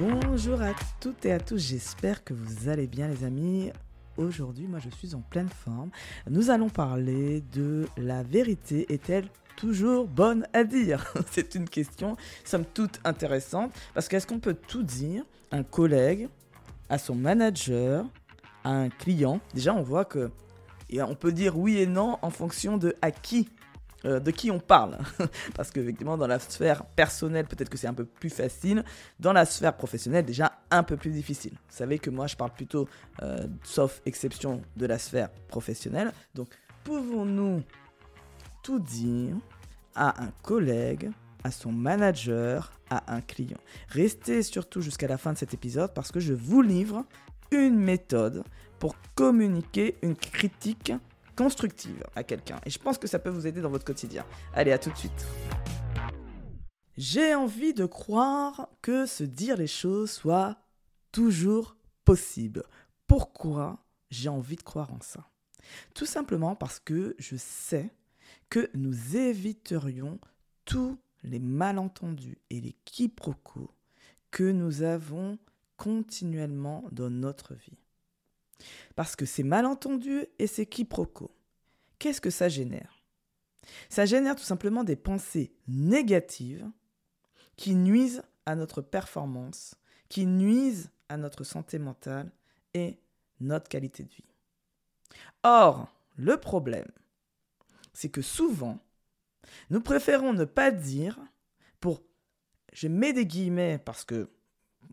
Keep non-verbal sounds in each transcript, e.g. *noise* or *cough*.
Bonjour à toutes et à tous, j'espère que vous allez bien les amis. Aujourd'hui, moi je suis en pleine forme. Nous allons parler de la vérité est-elle toujours bonne à dire *laughs* C'est une question, somme toute intéressante, parce qu'est-ce qu'on peut tout dire? À un collègue, à son manager, à un client Déjà, on voit que on peut dire oui et non en fonction de à qui euh, de qui on parle. *laughs* Parce qu'effectivement, dans la sphère personnelle, peut-être que c'est un peu plus facile. Dans la sphère professionnelle, déjà un peu plus difficile. Vous savez que moi, je parle plutôt, euh, sauf exception, de la sphère professionnelle. Donc, pouvons-nous tout dire à un collègue, à son manager, à un client? Restez surtout jusqu'à la fin de cet épisode parce que je vous livre une méthode pour communiquer une critique constructive à quelqu'un. Et je pense que ça peut vous aider dans votre quotidien. Allez, à tout de suite. J'ai envie de croire que se dire les choses soit toujours possible. Pourquoi j'ai envie de croire en ça? Tout simplement parce que je sais que nous éviterions tous les malentendus et les quiproquos que nous avons continuellement dans notre vie. Parce que ces malentendus et ces quiproquos, qu'est-ce que ça génère? Ça génère tout simplement des pensées négatives qui nuisent à notre performance, qui nuisent à notre santé mentale et notre qualité de vie. Or, le problème, c'est que souvent, nous préférons ne pas dire pour, je mets des guillemets parce que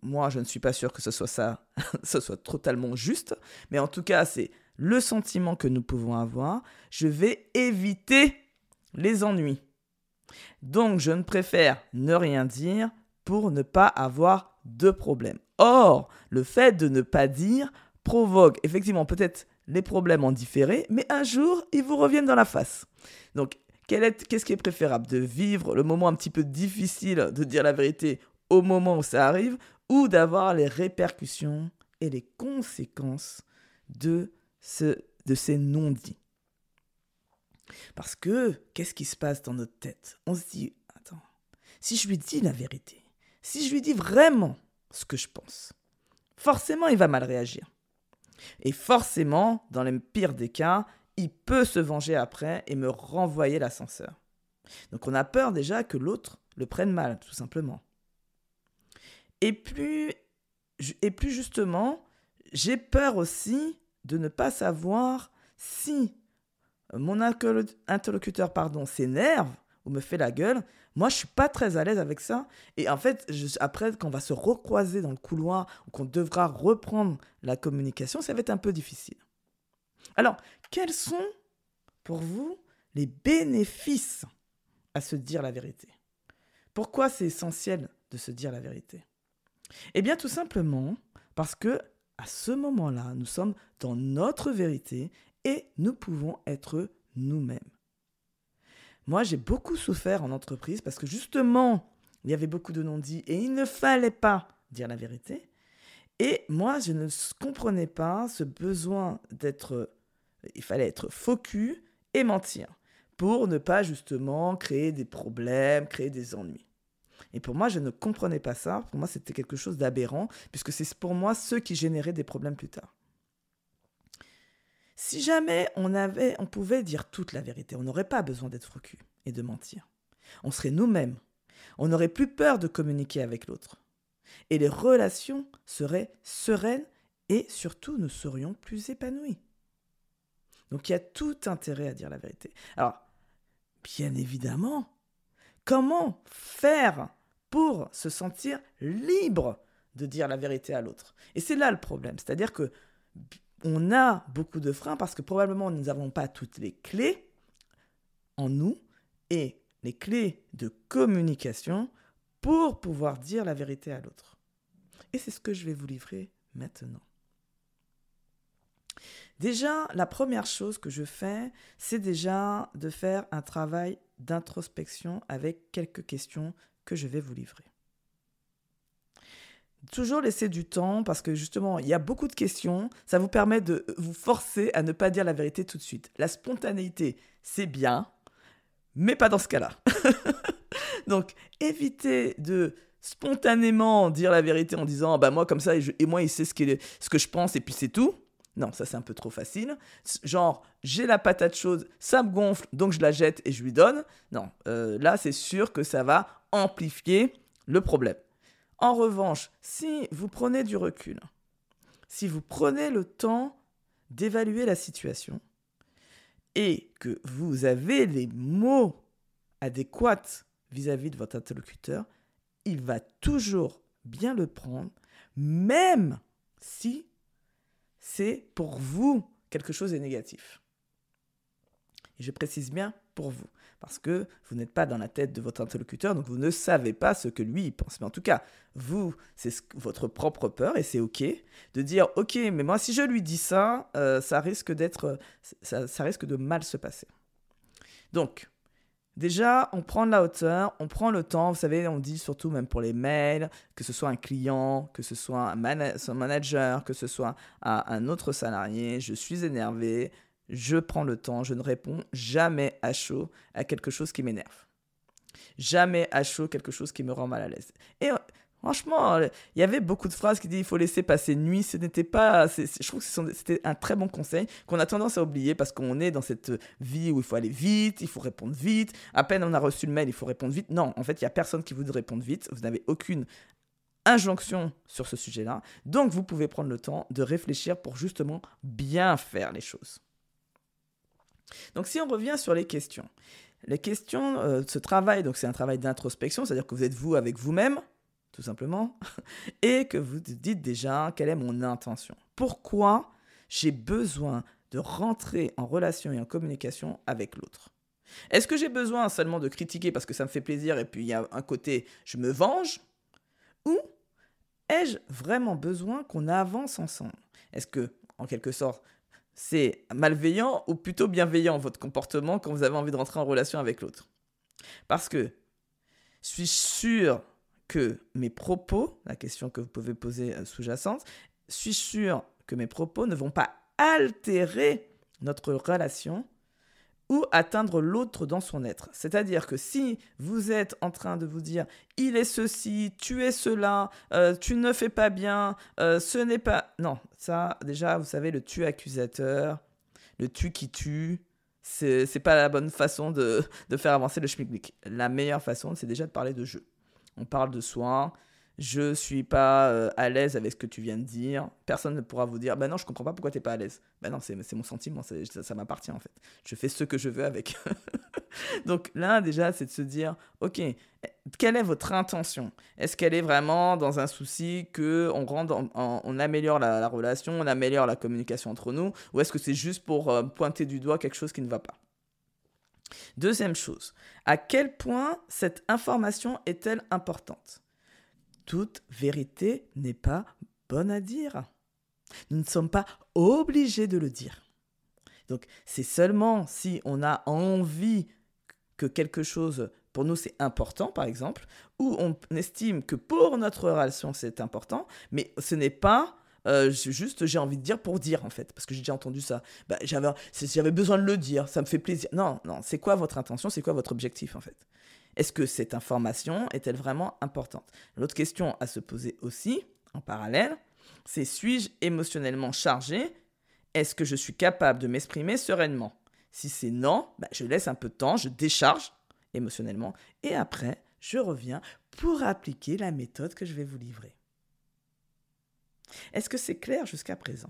moi, je ne suis pas sûr que ce soit ça, *laughs* ce soit totalement juste, mais en tout cas, c'est le sentiment que nous pouvons avoir. Je vais éviter les ennuis. Donc, je ne préfère ne rien dire pour ne pas avoir de problème. Or, le fait de ne pas dire provoque effectivement peut-être les problèmes en différé, mais un jour, ils vous reviennent dans la face. Donc, qu'est-ce qui est préférable? De vivre le moment un petit peu difficile de dire la vérité au moment où ça arrive, ou d'avoir les répercussions et les conséquences de, ce, de ces non-dits. Parce que, qu'est-ce qui se passe dans notre tête? On se dit, attends, si je lui dis la vérité, si je lui dis vraiment ce que je pense, forcément il va mal réagir. Et forcément, dans le pire des cas, il peut se venger après et me renvoyer l'ascenseur. Donc on a peur déjà que l'autre le prenne mal, tout simplement. Et plus, justement, j'ai peur aussi de ne pas savoir si mon interlocuteur pardon, s'énerve ou me fait la gueule. Moi, je suis pas très à l'aise avec ça. Et en fait, après, quand on va se recroiser dans le couloir ou qu'on devra reprendre la communication, ça va être un peu difficile. Alors, quels sont pour vous les bénéfices à se dire la vérité? Pourquoi c'est essentiel de se dire la vérité? Eh bien, tout simplement parce que à ce moment-là, nous sommes dans notre vérité et nous pouvons être nous-mêmes. Moi, j'ai beaucoup souffert en entreprise parce que justement, il y avait beaucoup de non-dits et il ne fallait pas dire la vérité. Et moi, je ne comprenais pas ce besoin d'être... Il fallait être focus et mentir pour ne pas justement créer des problèmes, créer des ennuis. Et pour moi, je ne comprenais pas ça. Pour moi, c'était quelque chose d'aberrant, puisque c'est pour moi ce qui générait des problèmes plus tard. Si jamais on avait, on pouvait dire toute la vérité, on n'aurait pas besoin d'être focus et de mentir. On serait nous-mêmes. On n'aurait plus peur de communiquer avec l'autre. Et les relations seraient sereines et surtout nous serions plus épanouis. Donc il y a tout intérêt à dire la vérité. Alors, bien évidemment, comment faire pour se sentir libre de dire la vérité à l'autre? Et c'est là le problème, c'est-à-dire que on a beaucoup de freins parce que probablement nous n'avons pas toutes les clés en nous et les clés de communication pour pouvoir dire la vérité à l'autre. Et c'est ce que je vais vous livrer maintenant. Déjà, la première chose que je fais, c'est déjà de faire un travail d'introspection avec quelques questions que je vais vous livrer. Toujours laisser du temps parce que justement, il y a beaucoup de questions. Ça vous permet de vous forcer à ne pas dire la vérité tout de suite. La spontanéité, c'est bien, mais pas dans ce cas-là. *laughs* Donc, évitez de spontanément dire la vérité en disant bah moi comme ça et, moi il sait ce que je pense et puis c'est tout. Non, ça c'est un peu trop facile. Genre, j'ai la patate chaude, ça me gonfle, donc je la jette et je lui donne. Non, euh, là c'est sûr que ça va amplifier le problème. En revanche, si vous prenez du recul, si vous prenez le temps d'évaluer la situation et que vous avez les mots adéquats vis-à-vis de votre interlocuteur, il va toujours bien le prendre, même si c'est pour vous quelque chose de négatif. Et je précise bien pour vous, parce que vous n'êtes pas dans la tête de votre interlocuteur, donc vous ne savez pas ce que lui pense. Mais en tout cas, vous, c'est votre propre peur, et c'est OK de dire, OK, mais moi, si je lui dis ça, euh, ça risque d'être, ça, ça risque de mal se passer. Donc, Déjà, on prend de la hauteur, on prend le temps. Vous savez, on dit surtout même pour les mails, que ce soit un client, que ce soit un, manager, que ce soit un autre salarié, je suis énervé, je prends le temps, je ne réponds jamais à chaud à quelque chose qui m'énerve. Jamais à chaud quelque chose qui me rend mal à l'aise. Et Franchement, il y avait beaucoup de phrases qui disaient il faut laisser passer nuit. Ce n'était pas. je trouve que c'était un très bon conseil qu'on a tendance à oublier parce qu'on est dans cette vie où il faut aller vite, il faut répondre vite. À peine on a reçu le mail, il faut répondre vite. Non, en fait, il n'y a personne qui vous répondre vite. Vous n'avez aucune injonction sur ce sujet-là. Donc, vous pouvez prendre le temps de réfléchir pour justement bien faire les choses. Donc, si on revient sur les questions. Les questions, euh, ce travail, donc c'est un travail d'introspection, c'est-à-dire que vous êtes vous avec vous-même, tout simplement, *laughs* et que vous dites déjà quelle est mon intention. Pourquoi j'ai besoin de rentrer en relation et en communication avec l'autre? Est-ce que j'ai besoin seulement de critiquer parce que ça me fait plaisir et puis il y a un côté je me venge? Ou ai-je vraiment besoin qu'on avance ensemble? Est-ce que, en quelque sorte, c'est malveillant ou plutôt bienveillant votre comportement quand vous avez envie de rentrer en relation avec l'autre? Parce que je suis sûr que mes propos, la question que vous pouvez poser euh, sous-jacente, suis sûr que mes propos ne vont pas altérer notre relation ou atteindre l'autre dans son être. C'est-à-dire que si vous êtes en train de vous dire il est ceci, tu es cela, euh, tu ne fais pas bien, euh, ce n'est pas... Non, ça déjà, vous savez, le tu accusateur, le tu qui tue, c'est pas la bonne façon de, de faire avancer le schmilblick. La meilleure façon, c'est déjà de parler de jeu on parle de soi, je suis pas euh, à l'aise avec ce que tu viens de dire. Personne ne pourra vous dire, bah non, je comprends pas pourquoi tu n'es pas à l'aise. Bah non, c'est mon sentiment, ça, m'appartient en fait. Je fais ce que je veux avec. *laughs* Donc là, déjà, c'est de se dire, ok, quelle est votre intention? Est-ce qu'elle est vraiment dans un souci que on, on améliore la, relation, on améliore la communication entre nous, ou est-ce que c'est juste pour euh, pointer du doigt quelque chose qui ne va pas? Deuxième chose, à quel point cette information est-elle importante? Toute vérité n'est pas bonne à dire. Nous ne sommes pas obligés de le dire. Donc c'est seulement si on a envie que quelque chose pour nous c'est important par exemple, ou on estime que pour notre relation c'est important, mais ce n'est pas euh, juste, j'ai envie de dire pour dire, en fait, parce que j'ai déjà entendu ça. Bah, j'avais, j'avais besoin de le dire, ça me fait plaisir. Non, non, c'est quoi votre intention, c'est quoi votre objectif, en fait? Est-ce que cette information est-elle vraiment importante? L'autre question à se poser aussi, en parallèle, c'est suis-je émotionnellement chargé? Est-ce que je suis capable de m'exprimer sereinement? Si c'est non, bah, je laisse un peu de temps, je décharge émotionnellement, et après, je reviens pour appliquer la méthode que je vais vous livrer. Est-ce que c'est clair jusqu'à présent?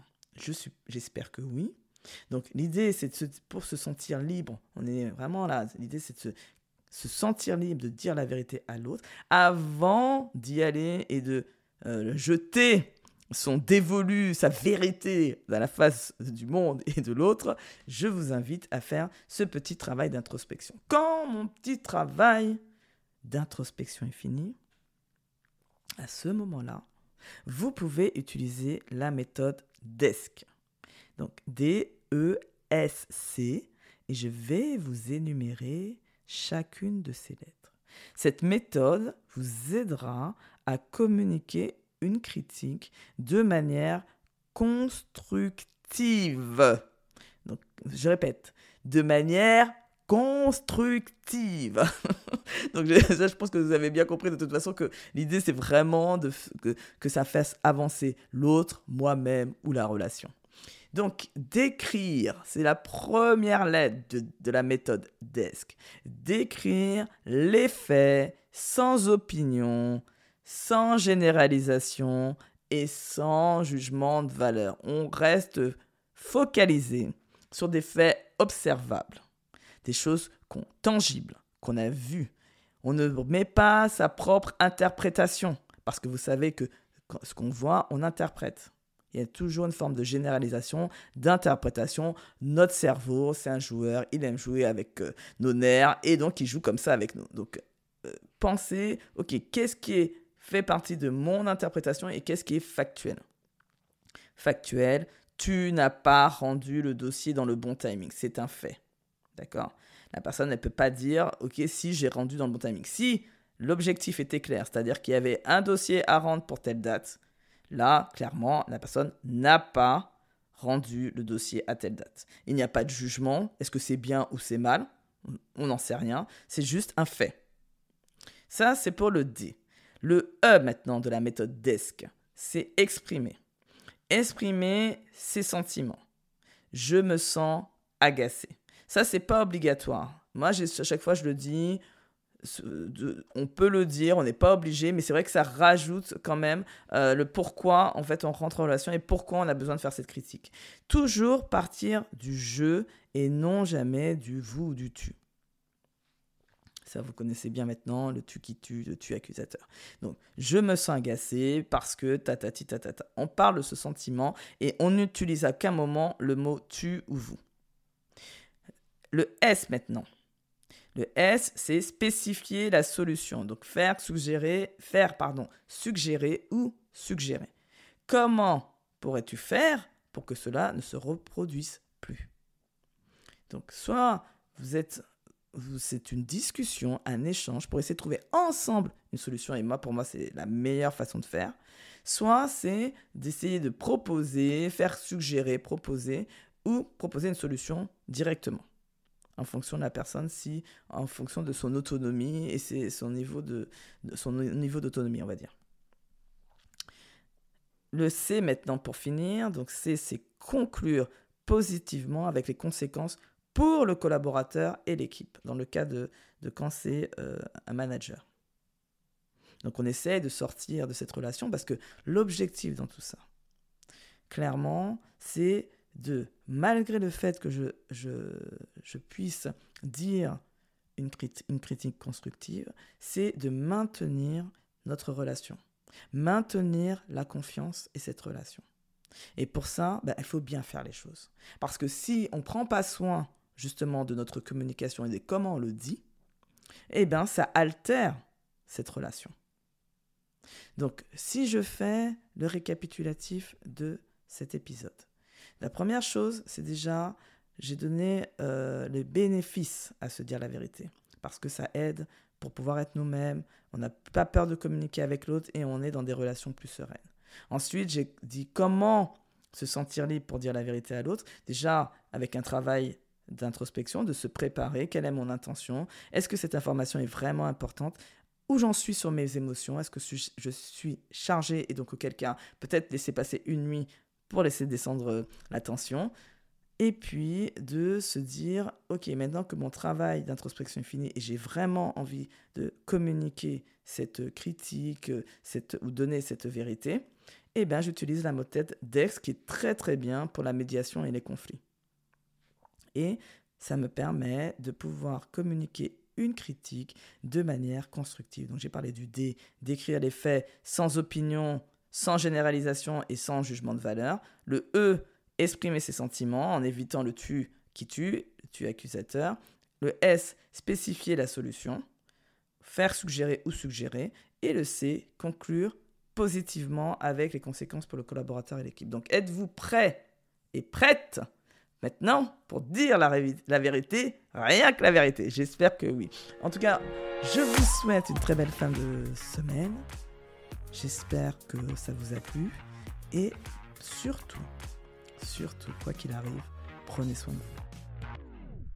J'espère que oui. Donc l'idée, c'est pour se sentir libre, on est vraiment là, l'idée c'est de se, sentir libre de dire la vérité à l'autre avant d'y aller et de euh, jeter son dévolu, sa vérité dans la face du monde et de l'autre, je vous invite à faire ce petit travail d'introspection. Quand mon petit travail d'introspection est fini, à ce moment-là, vous pouvez utiliser la méthode DESC. Donc D-E-S-C. Et je vais vous énumérer chacune de ces lettres. Cette méthode vous aidera à communiquer une critique de manière constructive. Donc, je répète, de manière constructive. *laughs* Donc je, pense que vous avez bien compris de toute façon que l'idée c'est vraiment de, que, que ça fasse avancer l'autre, moi-même ou la relation. Donc, décrire, c'est la première lettre de, de, la méthode DESC. Décrire les faits sans opinion, sans généralisation et sans jugement de valeur. On reste focalisé sur des faits observables, des choses tangibles, qu'on a vues. On ne met pas sa propre interprétation, parce que vous savez que ce qu'on voit, on interprète. Il y a toujours une forme de généralisation, d'interprétation. Notre cerveau, c'est un joueur, il aime jouer avec euh, nos nerfs et donc il joue comme ça avec nous. Donc, euh, pensez, ok, qu'est-ce qui fait partie de mon interprétation et qu'est-ce qui est factuel? Factuel, tu n'as pas rendu le dossier dans le bon timing. C'est un fait. D'accord La personne ne peut pas dire, ok, si j'ai rendu dans le bon timing. Si l'objectif était clair, c'est-à-dire qu'il y avait un dossier à rendre pour telle date, là, clairement, la personne n'a pas rendu le dossier à telle date. Il n'y a pas de jugement. Est-ce que c'est bien ou c'est mal? On n'en sait rien. C'est juste un fait. Ça, c'est pour le D. Le E maintenant de la méthode DESC, c'est exprimer exprimer ses sentiments. Je me sens agacé. Ça, c'est pas obligatoire. Moi, à chaque fois, je le dis, on peut le dire, on n'est pas obligé, mais c'est vrai que ça rajoute quand même euh, le pourquoi en fait on rentre en relation et pourquoi on a besoin de faire cette critique. Toujours partir du je et non jamais du vous ou du tu. Ça, vous connaissez bien maintenant, le tu qui tue, le tu accusateur. Donc, je me sens agacé parce que ta ta ta ta ta. On parle de ce sentiment et on n'utilise à qu'un moment le mot tu ou vous. Le S maintenant. Le S, c'est spécifier la solution. Donc, faire, suggérer, faire, pardon, suggérer ou suggérer. Comment pourrais-tu faire pour que cela ne se reproduise plus? Donc, soit vous êtes c'est une discussion, un échange pour essayer de trouver ensemble une solution. Et moi, pour moi, c'est la meilleure façon de faire. Soit c'est d'essayer de proposer, faire suggérer, proposer, ou proposer une solution directement en fonction de la personne, si en fonction de son autonomie et c'est son niveau de, de son niveau d'autonomie, on va dire. Le C maintenant pour finir, donc C c'est conclure positivement avec les conséquences pour le collaborateur et l'équipe, dans le cas de, quand c'est euh, un manager. Donc on essaie de sortir de cette relation parce que l'objectif dans tout ça, clairement, c'est de, malgré le fait que je, puisse dire une, une critique constructive, c'est de maintenir notre relation, maintenir la confiance et cette relation. Et pour ça, ben, il faut bien faire les choses. Parce que si on ne prend pas soin justement de notre communication et de comment on le dit, eh bien, ça altère cette relation. Donc, si je fais le récapitulatif de cet épisode, la première chose, c'est déjà, j'ai donné euh, les bénéfices à se dire la vérité, parce que ça aide pour pouvoir être nous-mêmes, on n'a pas peur de communiquer avec l'autre et on est dans des relations plus sereines. Ensuite, j'ai dit comment se sentir libre pour dire la vérité à l'autre, déjà avec un travail d'introspection, de se préparer, quelle est mon intention, est-ce que cette information est vraiment importante, où j'en suis sur mes émotions, est-ce que je suis chargé et donc auquel cas peut-être laisser passer une nuit pour laisser descendre euh, la tension, et puis de se dire, ok, maintenant que mon travail d'introspection est fini et j'ai vraiment envie de communiquer cette critique, cette, ou donner cette vérité, eh bien j'utilise la méthode DEX qui est très très bien pour la médiation et les conflits et ça me permet de pouvoir communiquer une critique de manière constructive. Donc j'ai parlé du D, décrire les faits sans opinion, sans généralisation et sans jugement de valeur. Le E, exprimer ses sentiments en évitant le tu qui tue, le tu accusateur. Le S, spécifier la solution, faire suggérer ou suggérer. Et le C, conclure positivement avec les conséquences pour le collaborateur et l'équipe. Donc êtes-vous prêt et prête Maintenant, pour dire la, la, vérité, rien que la vérité? J'espère que oui. En tout cas, je vous souhaite une très belle fin de semaine. J'espère que ça vous a plu. Et surtout, surtout, quoi qu'il arrive, prenez soin de vous.